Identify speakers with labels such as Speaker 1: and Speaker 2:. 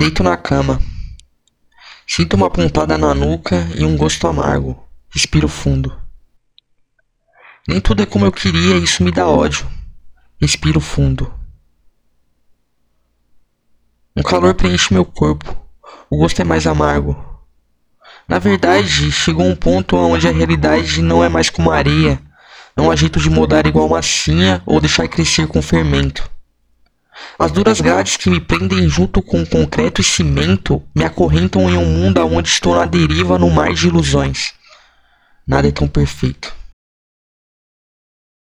Speaker 1: Deito na cama. Sinto uma pontada na nuca e um gosto amargo. Respiro fundo. Nem tudo é como eu queria e isso me dá ódio. Respiro fundo. Um calor preenche meu corpo. O gosto é mais amargo. Na verdade, chegou um ponto onde a realidade não é mais como areia. Não há jeito de mudar igual massinha ou deixar crescer com fermento. As duras grades que me prendem junto com concreto e cimento me acorrentam em um mundo onde estou na deriva no mar de ilusões. Nada é tão perfeito.